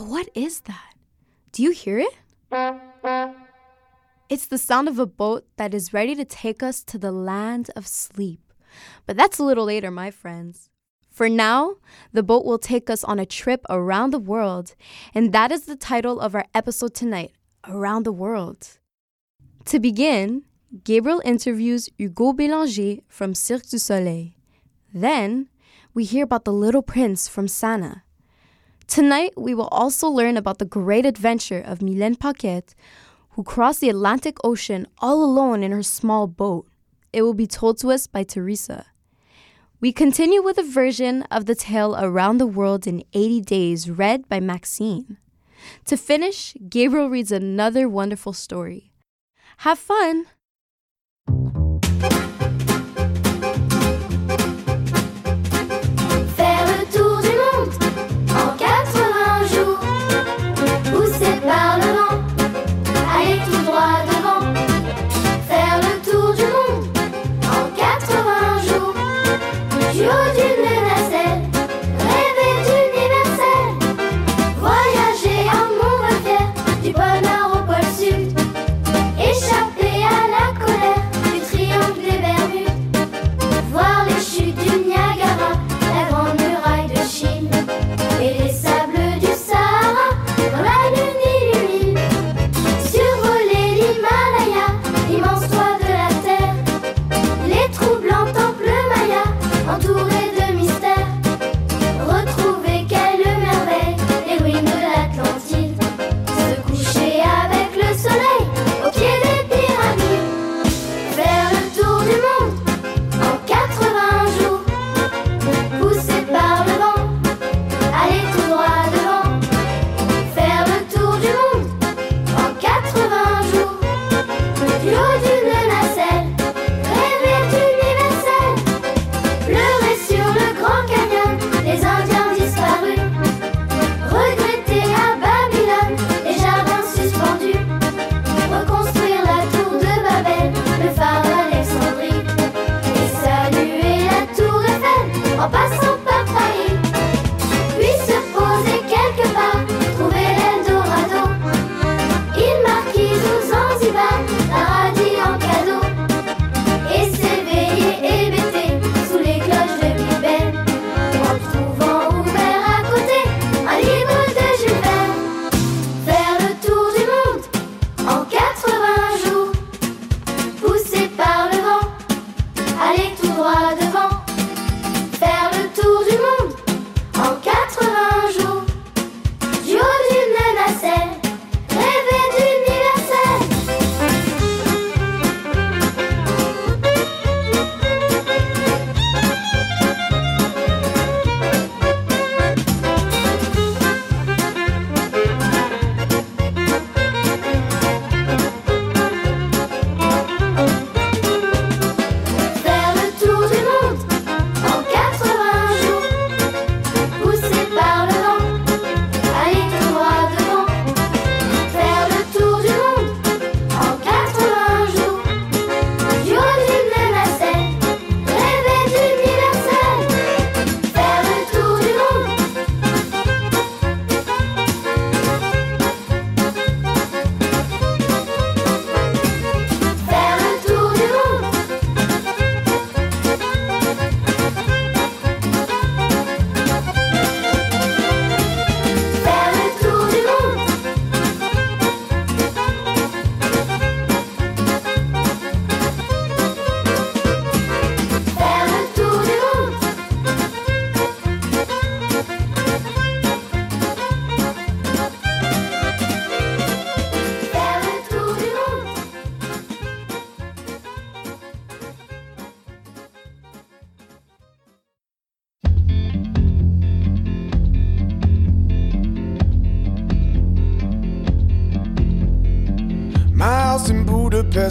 But what is that? Do you hear it? It's the sound of a boat that is ready to take us to the land of sleep. But that's a little later, my friends. For now, the boat will take us on a trip around the world, and that is the title of our episode tonight Around the World. To begin, Gabriel interviews Hugo Bélanger from Cirque du Soleil. Then, we hear about the little prince from Sana. Tonight, we will also learn about the great adventure of Mylène Paquette, who crossed the Atlantic Ocean all alone in her small boat. It will be told to us by Teresa. We continue with a version of the tale Around the World in 80 Days, read by Maxine. To finish, Gabriel reads another wonderful story. Have fun!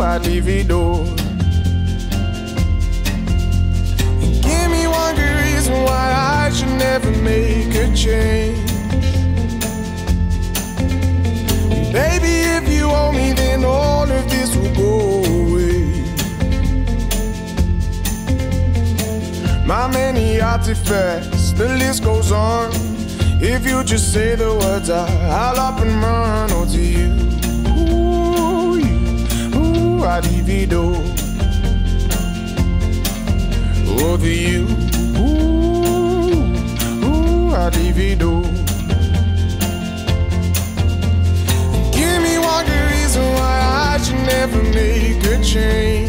I'd leave it all. Give me one good reason why I should never make a change. Baby, if you owe me, then all of this will go away. My many artifacts, the list goes on. If you just say the words, I, I'll up and run. Oh, to you, I'd. Oh, you, ooh, ooh, I'd divido. Give me one good reason why I should never make a change.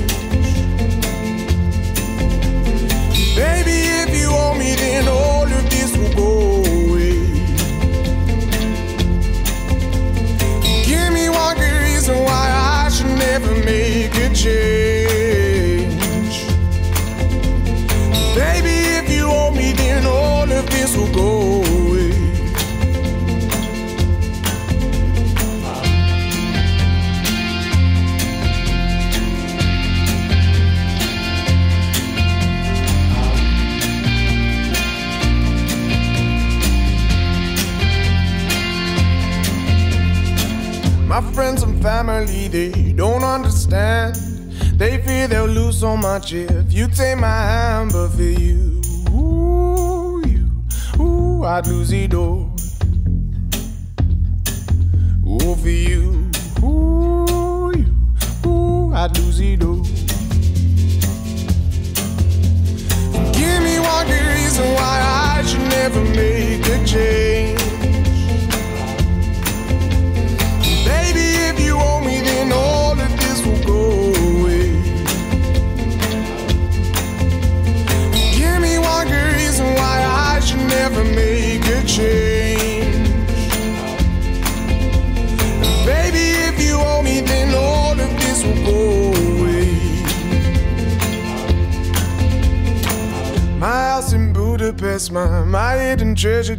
Much if you take my hand, but for you, ooh, you, ooh, I'd lose it all.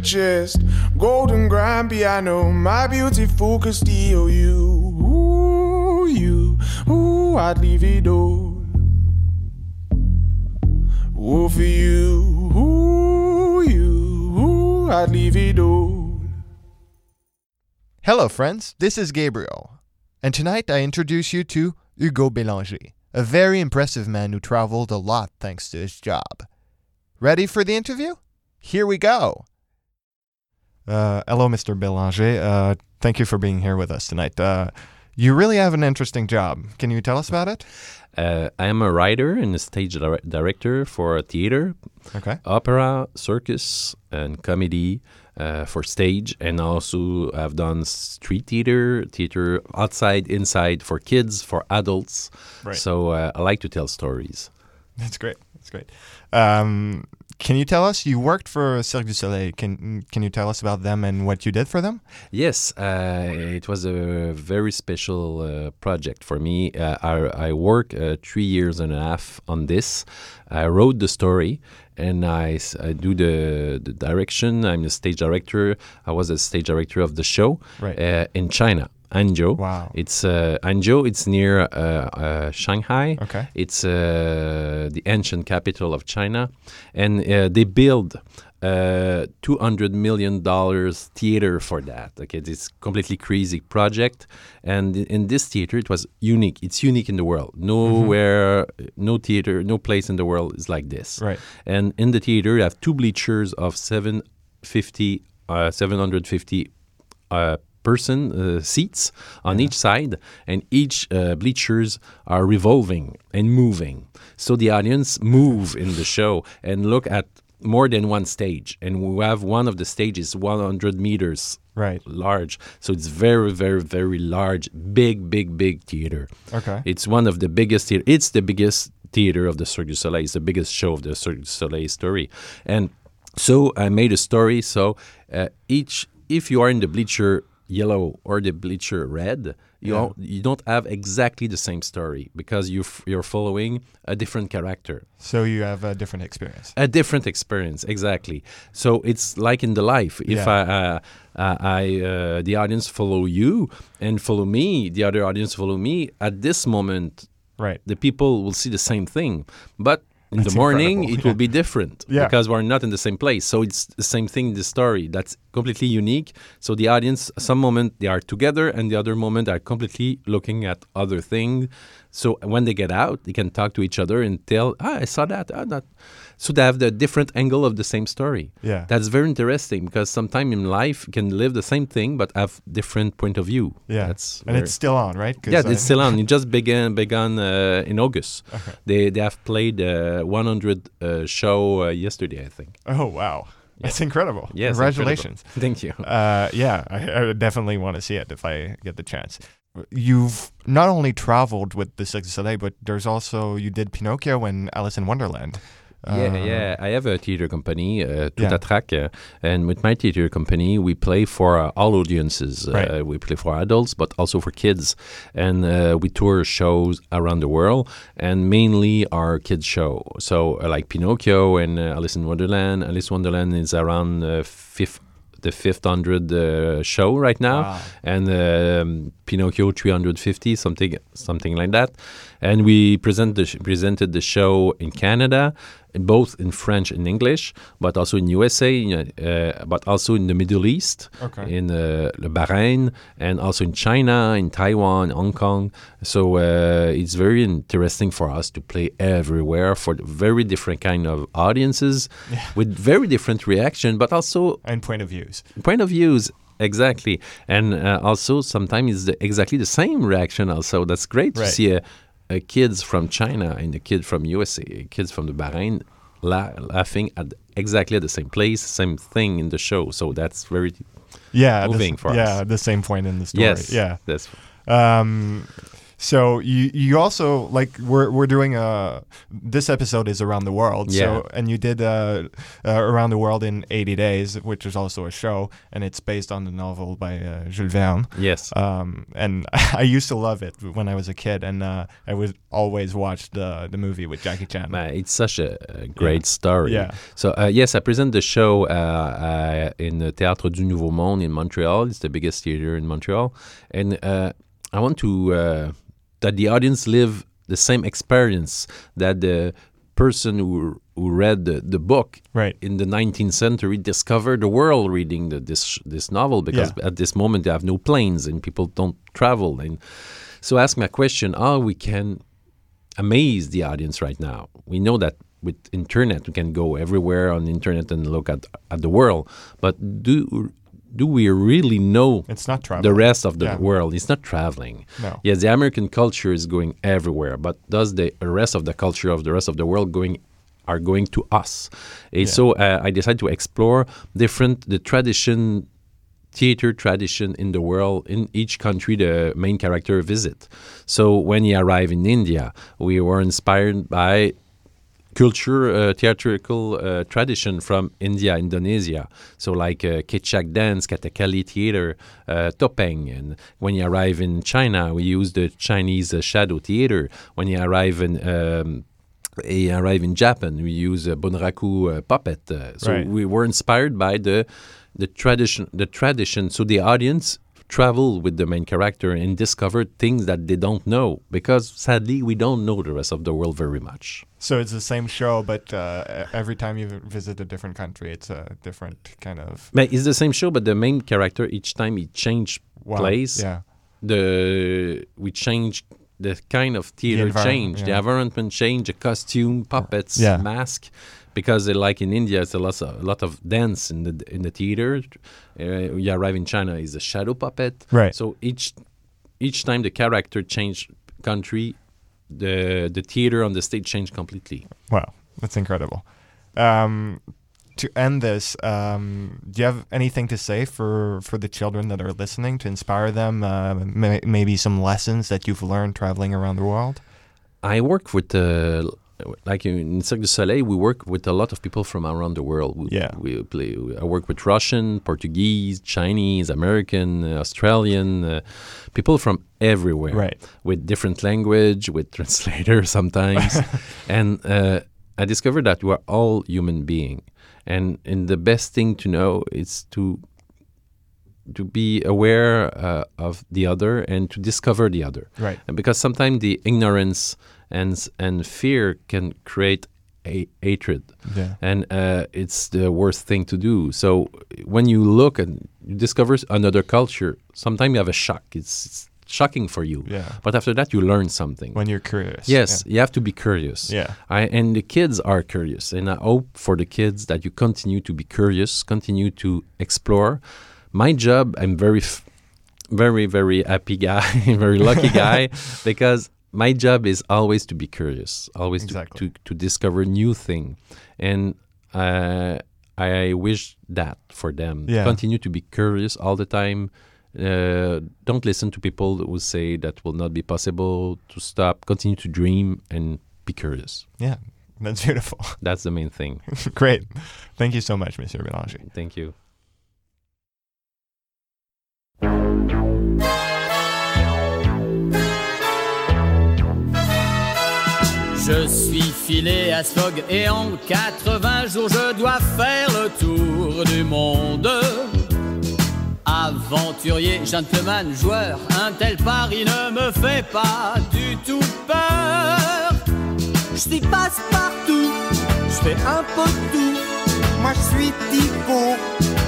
Chest. Golden grand piano, my beauty focused EOU. Ooh, you, ooh, I'd leave it all. Ooh, for you, ooh, you, ooh, I'd leave it all. Hello, friends. This is Gabriel. And tonight I introduce you to Hugo Bélanger, a very impressive man who traveled a lot thanks to his job. Ready for the interview? Here we go. Uh, hello, Mr. Bélanger. Uh, thank you for being here with us tonight. Uh, you really have an interesting job. Can you tell us about it? Uh, I am a writer and a stage dir- director for theater, Okay. opera, circus, and comedy uh, for stage, and also I've done street theater, theater outside, inside for kids, for adults. Right. So uh, I like to tell stories. That's great. That's great. Um, can you tell us? You worked for Cirque du Soleil. Can Can you tell us about them and what you did for them? Yes, uh, it was a very special uh, project for me. Uh, I, I worked uh, three years and a half on this. I wrote the story and I do the, the direction. I'm the stage director. I was a stage director of the show Right. uh, in China. Hangzhou. Wow. It's uh, Hangzhou. It's near uh, uh, Shanghai. Okay. It's uh, the ancient capital of China, and uh, they build uh, two hundred million dollars theater for that. Okay, this completely crazy project, and in- in this theater, it was unique. It's unique in the world. Nowhere, no theater, no place in the world is like this. Right. And in the theater, you have two bleachers of 750, uh, 750 uh, person uh, seats on each side, and each uh, bleachers are revolving and moving. So the audience move in the show and look at more than one stage, and we have one of the stages 100 meters Right. large. So it's very, very, very large, big, big, big theater. Okay. It's one of the biggest theater. It's the biggest theater of the Cirque du Soleil. It's the biggest show of the Cirque du Soleil story. And so I made a story. So uh, each, if you are in the bleacher yellow or the bleacher red, you Yeah. all, you don't have exactly the same story because you f- you're following a different character So you have a different experience. a different experience exactly so it's like in the life if Yeah. i uh, uh, i uh, the audience follow you and follow me the other audience follow me at this moment Right. the people will see the same thing but in That's the morning incredible, it yeah. will be different Yeah. because we're not in the same place. So it's the same thing in the story. That's completely unique. So the audience some moment they are together and the other moment are completely looking at other things so when they get out they can talk to each other and tell ah i saw that. Ah, that so they have the different angle of the same story Yeah. that's very interesting because sometimes in life you can live the same thing but have different point of view Yeah. that's and it's still on, right? yeah, I- it's still on. It just began began uh, in August. Okay. They they have played uh, 100 uh, show uh, yesterday, I think. Oh wow, that's incredible! Yes, congratulations. incredible. Thank you. Uh, yeah, I, I definitely want to see it if I get the chance. You've not only traveled with the Cirque du Soleil, but there's also you did Pinocchio and Alice in Wonderland. Yeah, Uh, yeah. I have a theater company, uh, Tout Yeah. uh, and with my theater company, we play for uh, all audiences. Uh, Right. we play for adults, but also for kids, and uh, we tour shows around the world, and mainly our kids show. So uh, like Pinocchio and uh, Alice in Wonderland. Alice in Wonderland is around uh, fifth. The 500 uh, show right now, Wow. and um, Pinocchio 350, something something like that. And we present the sh- presented the show in Canada, both in French and English, but also in USA, uh, but also in the Middle East, Okay. in uh, the Bahrain, and also in China, in Taiwan, Hong Kong. So uh, it's very interesting for us to play everywhere for very different kind of audiences, with very different reaction, but also and point of views. point of views exactly and uh, also sometimes it's the, exactly the same reaction also that's great to see a, a kids from china and a kid from usa kids from the bahrain la- laughing at exactly the same place same thing in the show so that's very Yeah, the moving s- for yeah, us the same point in the story. yes yeah. that's Um, so you you also like we're we're doing a this episode is around the world. Yeah. So and you did uh, uh, around the world in 80 days, which is also a show, and it's based on the novel by uh, Jules Verne. yes Um, and I used to love it when I was a kid, and uh, I would always watch the the movie with Jackie Chan. Man, it's such a, a great story. Yeah. So uh, yes, I present the show uh, uh, in the Théâtre du Nouveau Monde in Montreal. It's the biggest theater in Montreal, and uh, I want to uh, that the audience live the same experience that the person who who read the, the book Right. in the 19th century discovered the world reading the, this this novel because Yeah. at this moment they have no planes and people don't travel and so ask my question how we can amaze the audience right now we know that with internet we can go everywhere on the internet and look at at the world but do do we really know It's not travel. the rest of the Yeah. world it's not traveling No. yes the american culture is going everywhere but does the rest of the culture of the rest of the world going are going to us and so uh, i decided to explore different the tradition theater tradition in the world in each country the main character visit so when he arrived in india we were inspired by culture uh, theatrical uh, tradition from India, Indonesia. So like uh, Kecak dance, Kathakali theater, uh, topeng. And when you arrive in China, we use the Chinese uh, shadow theater. When you arrive in um, you arrive in Japan, we use uh, Bunraku uh, puppet. Uh, so Right. we were inspired by the the tradition. The tradition. So the audience travel with the main character and discover things that they don't know because sadly we don't know the rest of the world very much. So it's the same show, but uh, every time you visit a different country, it's a different kind of But it's the same show, but the main character each time he change wow. place. Yeah. The we change the kind of theater environment, change, the yeah. environment change, the costume, puppets, Yeah. mask, because like in India, it's a lot of, a lot of dance in the in the theater. Uh, you arrive in China, is a shadow puppet. Right. So each each time the character change country, the the theater on the stage change completely. Wow, that's incredible. Um, to end this, um, do you have anything to say for, for the children that are listening to inspire them? Uh, may, maybe some lessons that you've learned traveling around the world? I work with uh, like in Cirque du Soleil, we work with a lot of people from around the world. We, Yeah. we play. I work with Russian, Portuguese, Chinese, American, uh, Australian, uh, people from everywhere. Right. With different language, with translators sometimes, and uh, I discovered that we are all human being, and and the best thing to know is to to be aware uh, of the other and to discover the other. Right. And because sometimes the ignorance and and fear can create a hatred. Yeah. And uh, it's the worst thing to do. So when you look and you discover another culture, sometimes you have a shock. It's, it's shocking for you. Yeah. But after that, you learn something. When you're curious. Yes, you have to be curious. Yeah. I, and the kids are curious. And I hope for the kids that you continue to be curious, continue to explore. My job, I'm very, f- very, very happy guy, very lucky guy, because my job is always to be curious, always Exactly. to, to, to discover new thing. And uh, I wish that for them. Yeah. Continue to be curious all the time. Uh, don't listen to people who say that will not be possible to stop. Continue to dream and be curious. Yeah. That's beautiful. That's the main thing. Great. Thank you so much, Monsieur Bélanger. Thank you. Je suis filé à Sfog et en 80 jours je dois faire le tour du monde. Aventurier, gentleman, joueur, un tel pari ne me fait pas du tout peur. Je suis passe-partout, je fais un peu tout. Moi je suis Thibaut,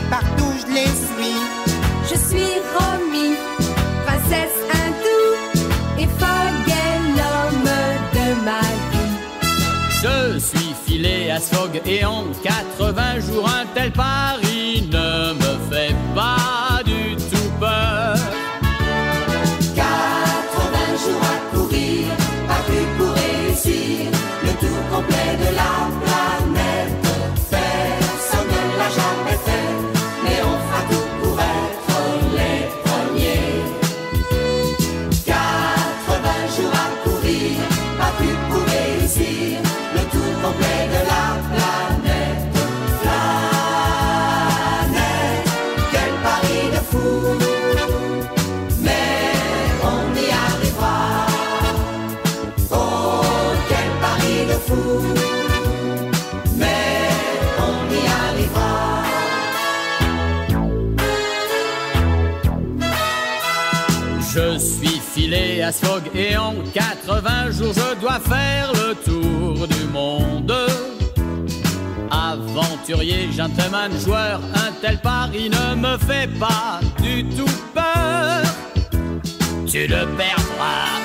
partout je les suis. Je suis Romy, princesse Je suis filé à Sfog et en 80 jours un tel pari et en 80 jours je dois faire le tour du monde. Aventurier, gentleman, joueur, un tel pari ne me fait pas du tout peur. Tu le perdras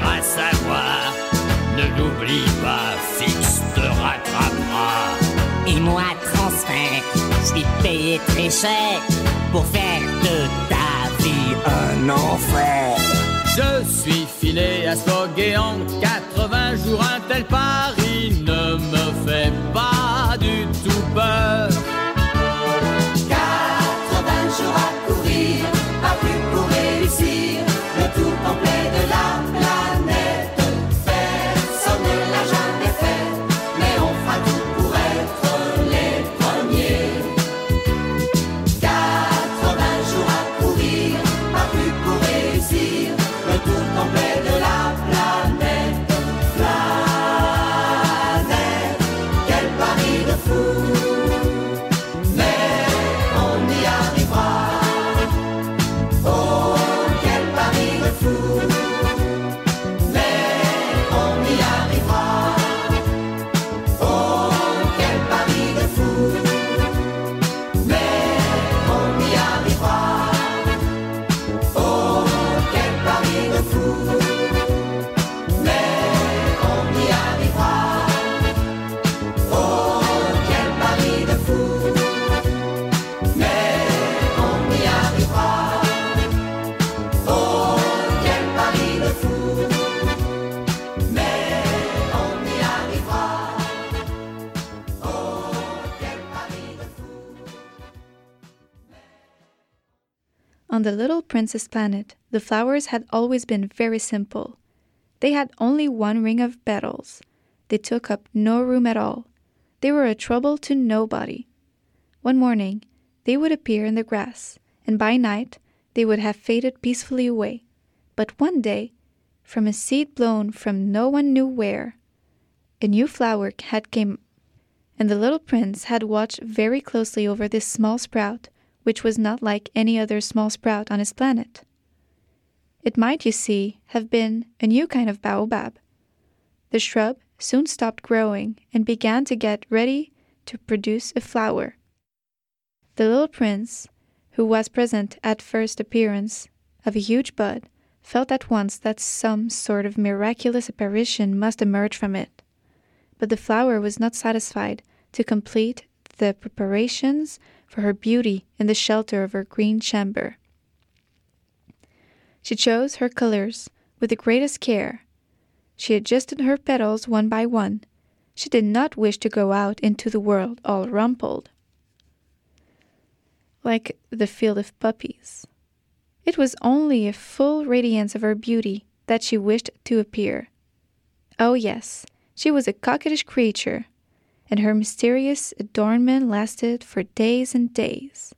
grâce à moi. Ne l'oublie pas, fixe te rattrapera. Et moi, transfert, je suis payé très cher pour faire de ta vie un enfer. Je suis filé à Sfog et en 80 jours un tel pari ne me fait pas du tout peur. On the little princess planet, the flowers had always been very simple. They had only one ring of petals. They took up no room at all. They were a trouble to nobody. One morning, they would appear in the grass, and by night they would have faded peacefully away. But one day, from a seed blown from no one knew where, a new flower had come, and the little prince had watched very closely over this small sprout, which was not like any other small sprout on his planet. It might, you see, have been a new kind of baobab. The shrub soon stopped growing and began to get ready to produce a flower. The little prince, who was present at first appearance of a huge bud, felt at once that some sort of miraculous apparition must emerge from it. But the flower was not satisfied to complete the preparations for her beauty in the shelter of her green chamber. She chose her colors with the greatest care. She adjusted her petals one by one. She did not wish to go out into the world all rumpled, like the field of poppies. It was only a full radiance of her beauty that she wished to appear. Oh, yes, she was a coquettish creature, and her mysterious adornment lasted for days and days.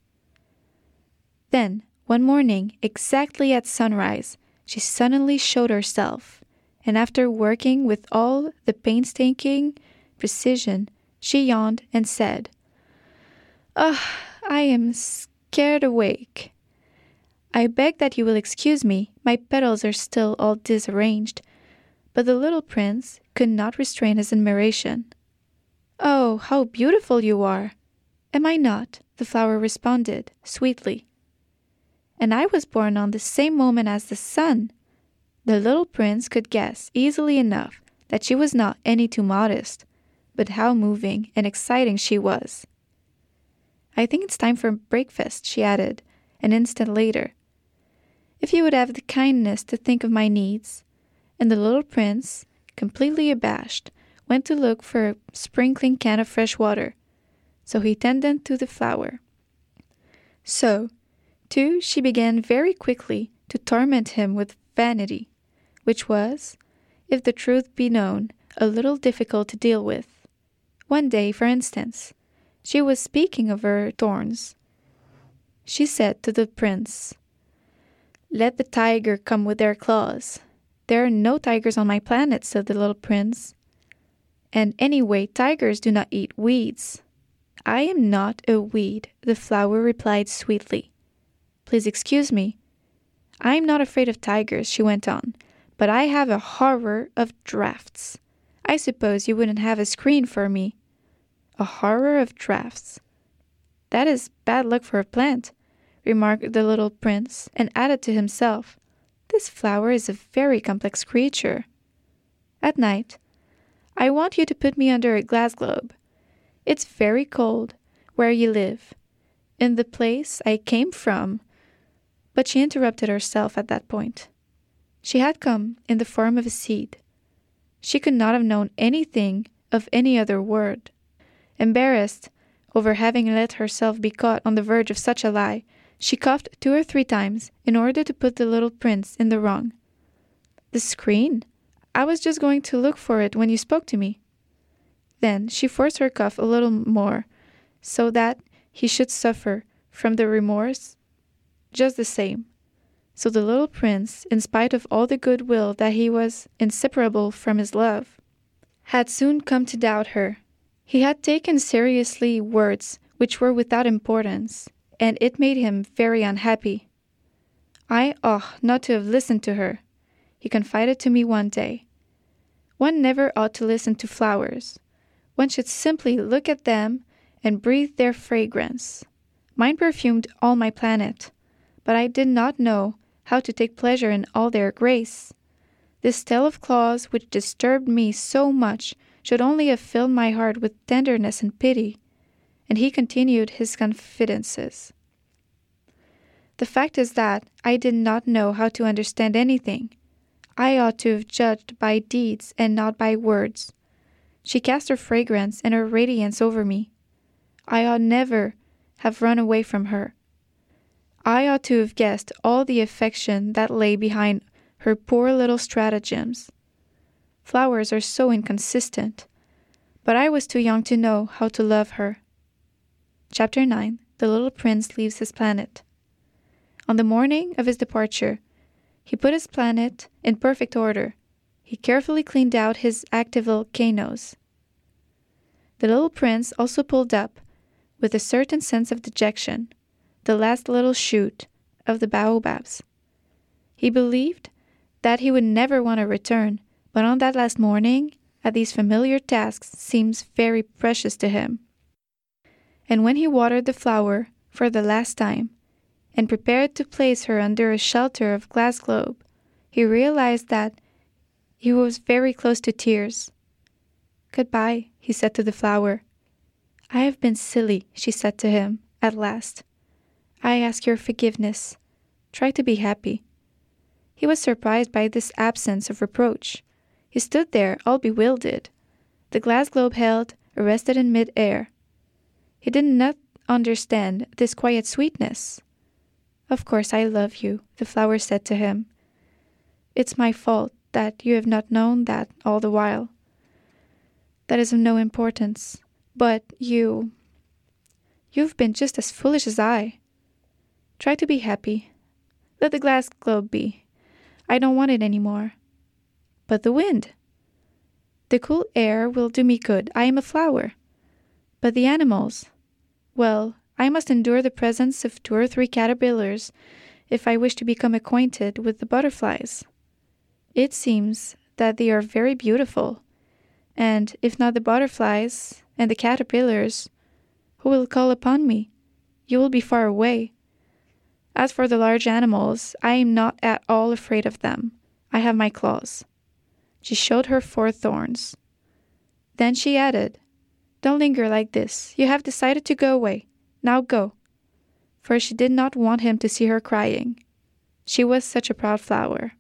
Then, one morning, exactly at sunrise, she suddenly showed herself, and after working with all the painstaking precision, she yawned and said, Ah, I am scared awake. I beg that you will excuse me, my petals are still all disarranged. But the little prince could not restrain his admiration. Oh, how beautiful you are! Am I not? the flower responded, sweetly. And I was born on the same moment as the sun. The little prince could guess easily enough that she was not any too modest, but how moving and exciting she was. I think it's time for breakfast, she added, an instant later. If you would have the kindness to think of my needs. And the little prince, completely abashed, went to look for a sprinkling can of fresh water. So he tended to the flower. So, too, she began very quickly to torment him with vanity, which was, if the truth be known, a little difficult to deal with. One day, for instance, she was speaking of her thorns. She said to the prince, Let the tiger come with their claws. There are no tigers on my planet, said the little prince. And anyway, tigers do not eat weeds. I am not a weed, the flower replied sweetly. Please excuse me. I am not afraid of tigers, she went on, but I have a horror of drafts. I suppose you wouldn't have a screen for me. A horror of drafts. That is bad luck for a plant, remarked the little prince, and added to himself, This flower is a very complex creature. At night, I want you to put me under a glass globe. It's very cold where you live, in the place I came from. But she interrupted herself at that point. She had come in the form of a seed. She could not have known anything of any other word. Embarrassed over having let herself be caught on the verge of such a lie, she coughed two or three times in order to put the little prince in the wrong. The screen? I was just going to look for it when you spoke to me. Then she forced her cough a little more, so that he should suffer from the remorse just the same. So the little prince, in spite of all the good will that he was inseparable from his love, had soon come to doubt her. He had taken seriously words which were without importance, and it made him very unhappy. I ought not to have listened to her, he confided to me one day. One never ought to listen to flowers. One should simply look at them and breathe their fragrance. Mine perfumed all my planet, but I did not know how to take pleasure in all their grace. This tale of claws which disturbed me so much should only have filled my heart with tenderness and pity. And he continued his confidences. The fact is that I did not know how to understand anything. I ought to have judged by deeds and not by words. She cast her fragrance and her radiance over me. I ought never have run away from her. I ought to have guessed all the affection that lay behind her poor little stratagems. Flowers are so inconsistent, but I was too young to know how to love her. Chapter 9 The Little Prince Leaves His Planet. On the morning of his departure, he put his planet in perfect order. He carefully cleaned out his active volcanoes. The little prince also pulled up, with a certain sense of dejection, the last little shoot of the baobabs. He believed that he would never want to return, but on that last morning, at these familiar tasks seems very precious to him. And when he watered the flower for the last time, and prepared to place her under a shelter of glass globe, he realized that he was very close to tears. Goodbye, he said to the flower. I have been silly, she said to him, at last. I ask your forgiveness. Try to be happy. He was surprised by this absence of reproach. He stood there, all bewildered, the glass globe held, arrested in mid air. He did not understand this quiet sweetness. Of course I love you, the flower said to him. It's my fault that you have not known that all the while. That is of no importance. But you. You've been just as foolish as I. Try to be happy. Let the glass globe be. I don't want it any more. But the wind. The cool air will do me good. I am a flower. But the animals. Well, I must endure the presence of two or three caterpillars if I wish to become acquainted with the butterflies. It seems that they are very beautiful, and if not the butterflies and the caterpillars, who will call upon me? You will be far away. As for the large animals, I am not at all afraid of them. I have my claws. She showed her four thorns. Then she added, Don't linger like this. You have decided to go away. Now go. For she did not want him to see her crying. She was such a proud flower.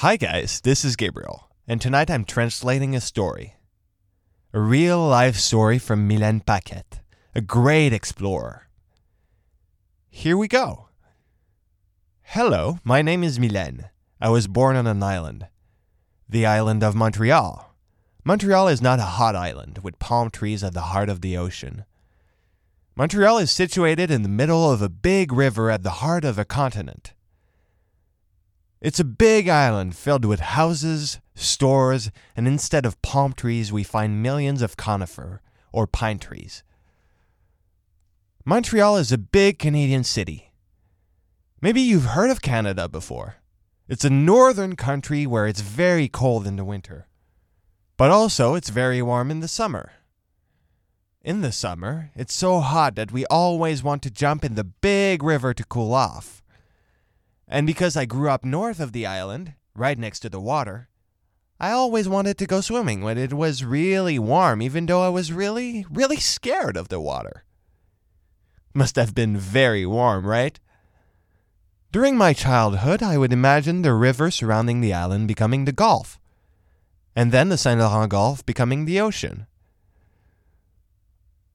Hi, guys, this is Gabriel, and tonight I'm translating a story. A real life story from Mylène Paquette, a great explorer. Here we go. Hello, my name is Mylène. I was born on an island, the island of Montreal. Montreal is not a hot island with palm trees at the heart of the ocean. Montreal is situated in the middle of a big river at the heart of a continent. It's a big island filled with houses, stores, and instead of palm trees, we find millions of conifer or pine trees. Montreal is a big Canadian city. Maybe you've heard of Canada before. It's a northern country where it's very cold in the winter, but also it's very warm in the summer. In the summer, it's so hot that we always want to jump in the big river to cool off. And because I grew up north of the island, right next to the water, I always wanted to go swimming when it was really warm, even though I was really, really scared of the water. Must have been very warm, right? During my childhood, I would imagine the river surrounding the island becoming the Gulf, and then the Saint Laurent Gulf becoming the ocean.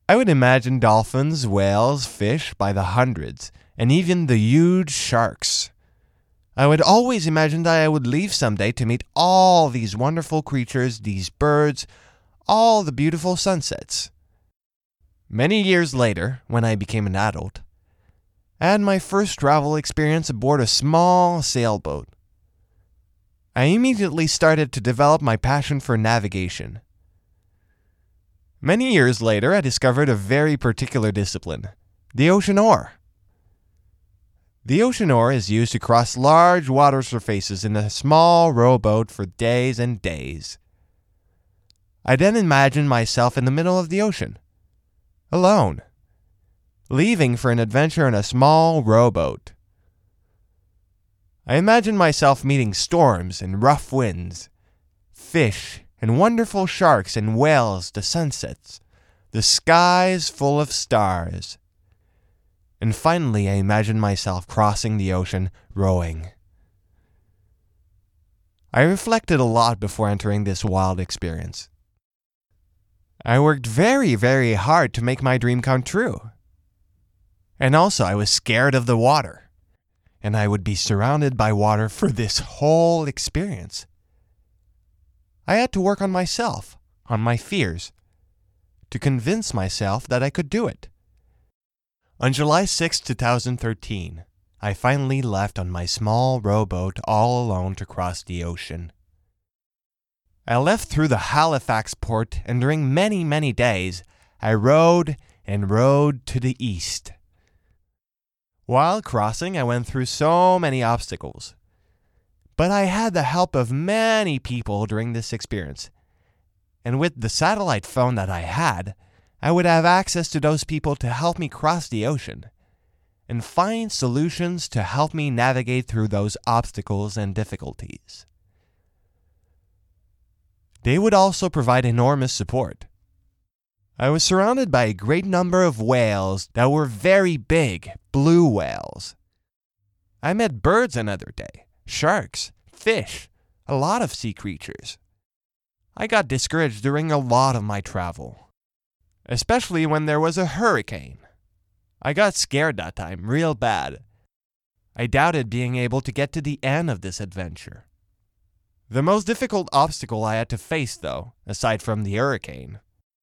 I would imagine dolphins, whales, fish by the hundreds, and even the huge sharks. I would always imagine that I would leave someday to meet all these wonderful creatures, these birds, all the beautiful sunsets. Many years later, when I became an adult, I had my first travel experience aboard a small sailboat. I immediately started to develop my passion for navigation. Many years later, I discovered a very particular discipline the ocean oar. The ocean oar is used to cross large water surfaces in a small rowboat for days and days. I then imagined myself in the middle of the ocean, alone, leaving for an adventure in a small rowboat. I imagined myself meeting storms and rough winds, fish and wonderful sharks and whales, the sunsets, the skies full of stars and finally I imagined myself crossing the ocean rowing. I reflected a lot before entering this wild experience. I worked very, very hard to make my dream come true. And also, I was scared of the water, and I would be surrounded by water for this whole experience. I had to work on myself, on my fears, to convince myself that I could do it. On July 6, 2013, I finally left on my small rowboat all alone to cross the ocean. I left through the Halifax port, and during many, many days, I rowed and rowed to the east. While crossing, I went through so many obstacles. But I had the help of many people during this experience. And with the satellite phone that I had, I would have access to those people to help me cross the ocean and find solutions to help me navigate through those obstacles and difficulties. They would also provide enormous support. I was surrounded by a great number of whales that were very big, blue whales. I met birds another day, sharks, fish, a lot of sea creatures. I got discouraged during a lot of my travel especially when there was a hurricane. I got scared that time, real bad. I doubted being able to get to the end of this adventure. The most difficult obstacle I had to face, though, aside from the hurricane,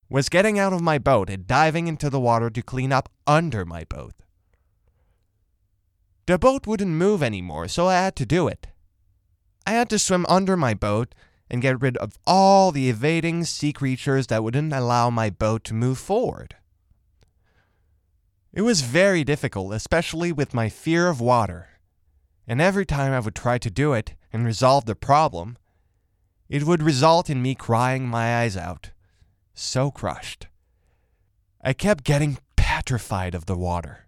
was getting out of my boat and diving into the water to clean up under my boat. The boat wouldn't move anymore, so I had to do it. I had to swim under my boat and get rid of all the evading sea creatures that wouldn't allow my boat to move forward. It was very difficult, especially with my fear of water, and every time I would try to do it and resolve the problem, it would result in me crying my eyes out, so crushed. I kept getting petrified of the water.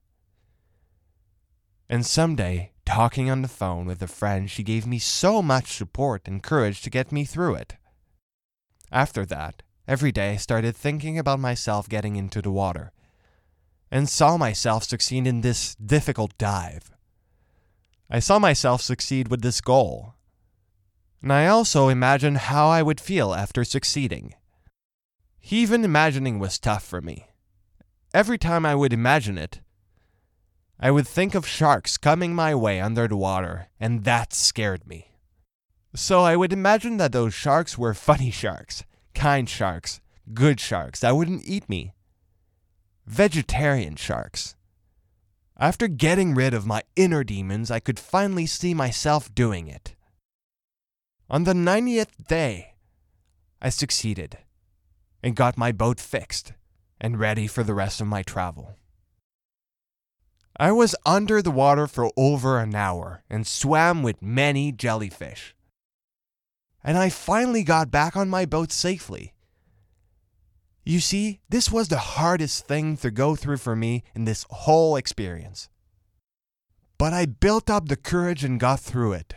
And someday, talking on the phone with a friend, she gave me so much support and courage to get me through it. After that, every day I started thinking about myself getting into the water and saw myself succeed in this difficult dive. I saw myself succeed with this goal. And I also imagined how I would feel after succeeding. Even imagining was tough for me. Every time I would imagine it, I would think of sharks coming my way under the water, and that scared me. So I would imagine that those sharks were funny sharks, kind sharks, good sharks that wouldn't eat me. Vegetarian sharks. After getting rid of my inner demons, I could finally see myself doing it. On the 90th day, I succeeded and got my boat fixed and ready for the rest of my travel. I was under the water for over an hour and swam with many jellyfish. And I finally got back on my boat safely. You see, this was the hardest thing to go through for me in this whole experience. But I built up the courage and got through it.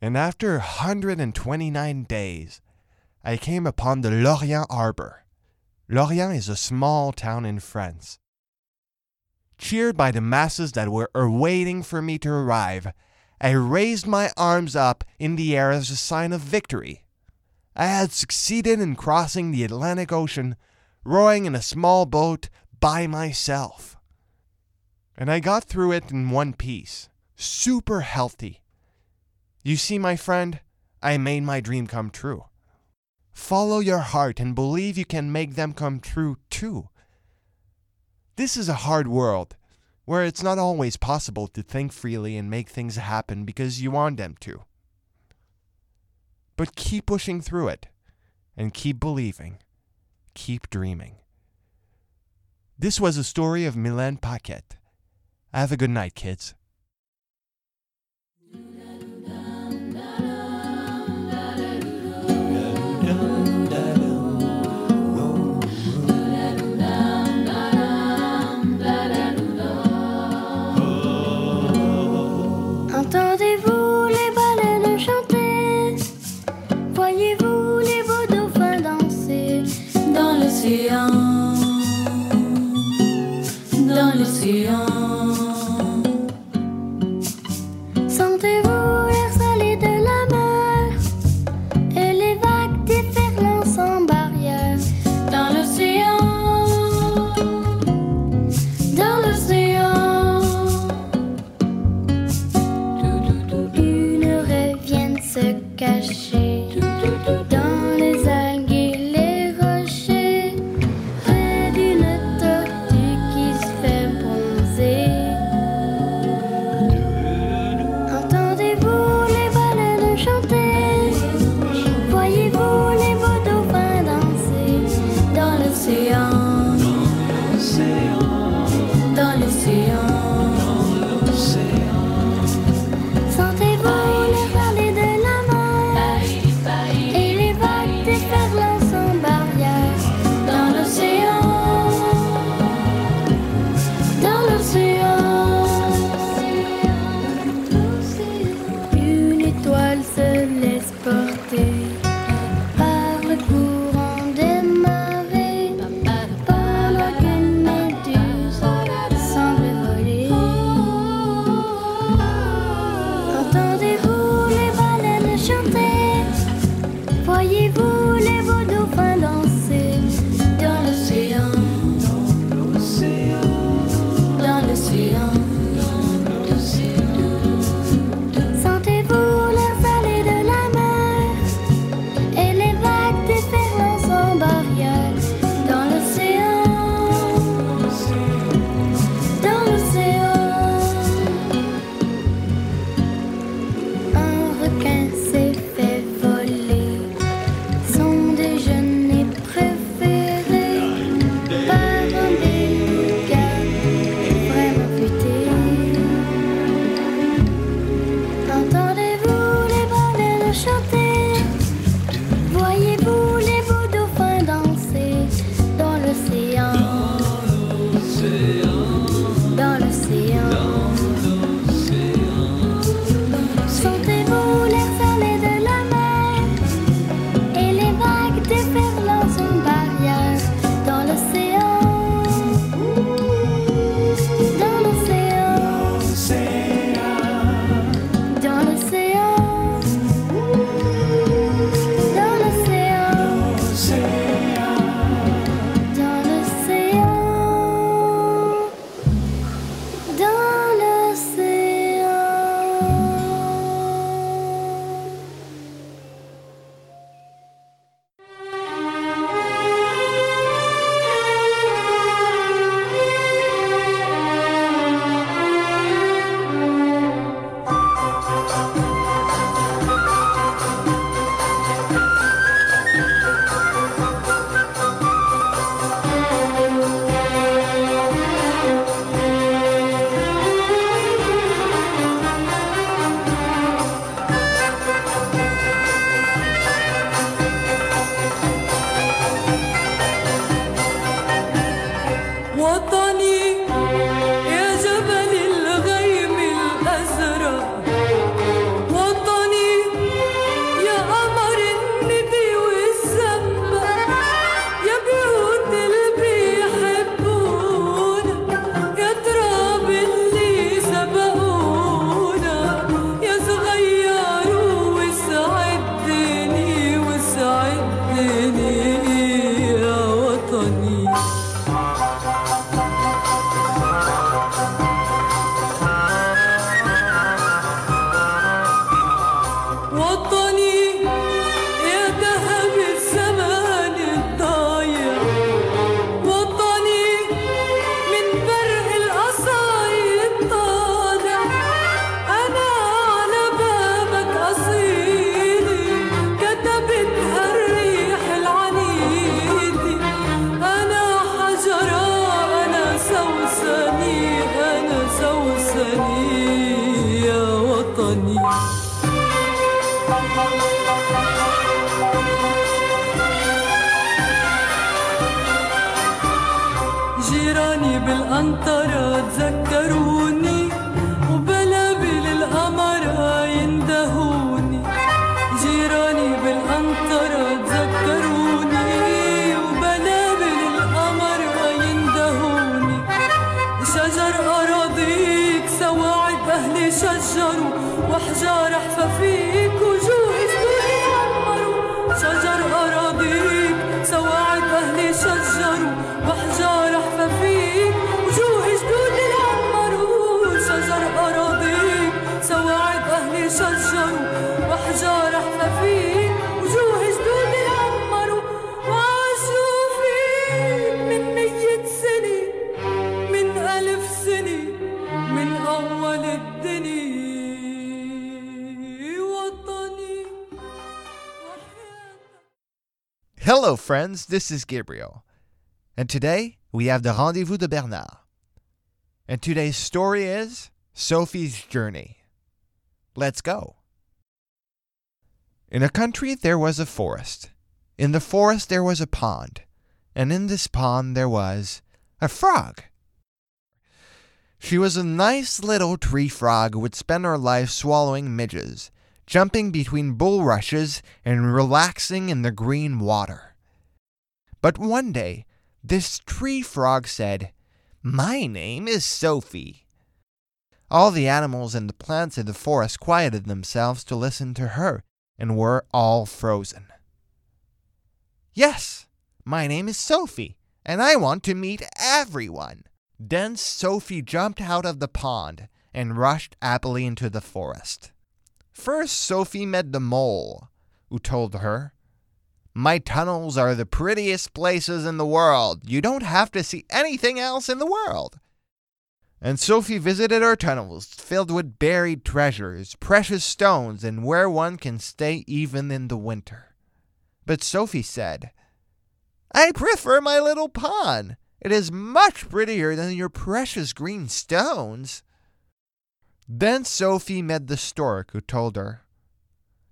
And after 129 days, I came upon the Lorient Harbor. Lorient is a small town in France. Cheered by the masses that were waiting for me to arrive, I raised my arms up in the air as a sign of victory. I had succeeded in crossing the Atlantic Ocean, rowing in a small boat by myself. And I got through it in one piece, super healthy. You see, my friend, I made my dream come true. Follow your heart and believe you can make them come true too. This is a hard world where it's not always possible to think freely and make things happen because you want them to. But keep pushing through it and keep believing. Keep dreaming. This was a story of Mylène Paquette. Have a good night, kids. Rendez-vous Hello, friends. This is Gabriel. And today we have the Rendezvous de Bernard. And today's story is Sophie's Journey. Let's go. In a country there was a forest. In the forest there was a pond. And in this pond there was a frog. She was a nice little tree frog who would spend her life swallowing midges, jumping between bulrushes and relaxing in the green water. But one day, this tree frog said, My name is Sophie. All the animals and the plants in the forest quieted themselves to listen to her and were all frozen. Yes, my name is Sophie, and I want to meet everyone. Then Sophie jumped out of the pond and rushed happily into the forest. First, Sophie met the mole, who told her, My tunnels are the prettiest places in the world. You don't have to see anything else in the world. And Sophie visited her tunnels, filled with buried treasures, precious stones, and where one can stay even in the winter. But Sophie said, I prefer my little pond. It is much prettier than your precious green stones. Then Sophie met the stork, who told her,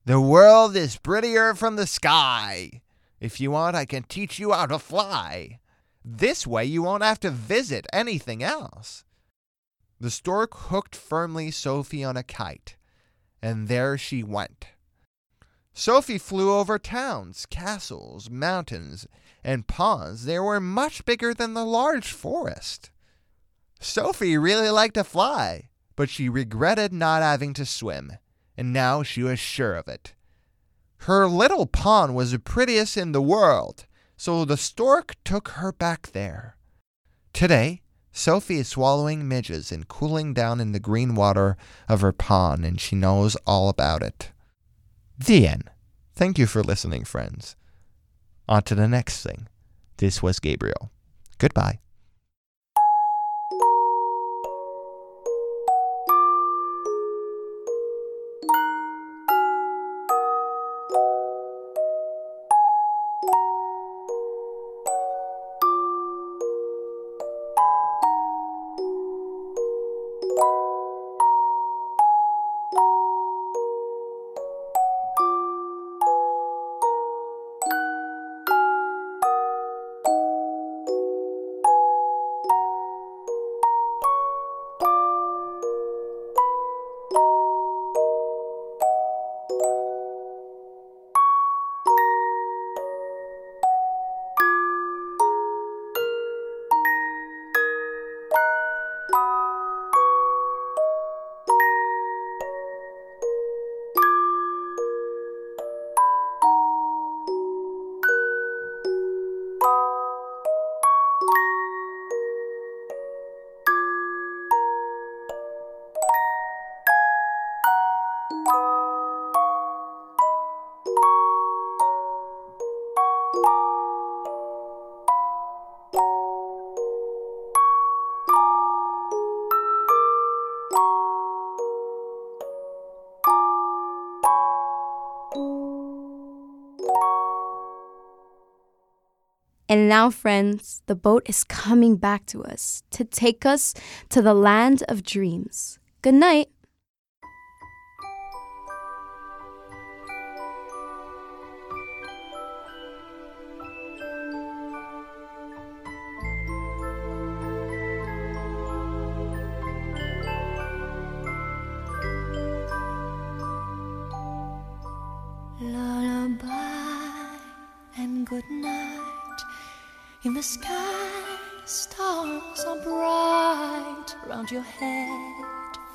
The world is prettier from the sky. If you want, I can teach you how to fly. This way, you won't have to visit anything else. The stork hooked firmly Sophie on a kite, and there she went. Sophie flew over towns, castles, mountains, and ponds. They were much bigger than the large forest. Sophie really liked to fly, but she regretted not having to swim, and now she was sure of it. Her little pond was the prettiest in the world, so the stork took her back there. Today, Sophie is swallowing midges and cooling down in the green water of her pond, and she knows all about it. The end. Thank you for listening, friends. On to the next thing. This was Gabriel. Goodbye. you And now, friends, the boat is coming back to us to take us to the land of dreams. Good night.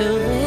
tu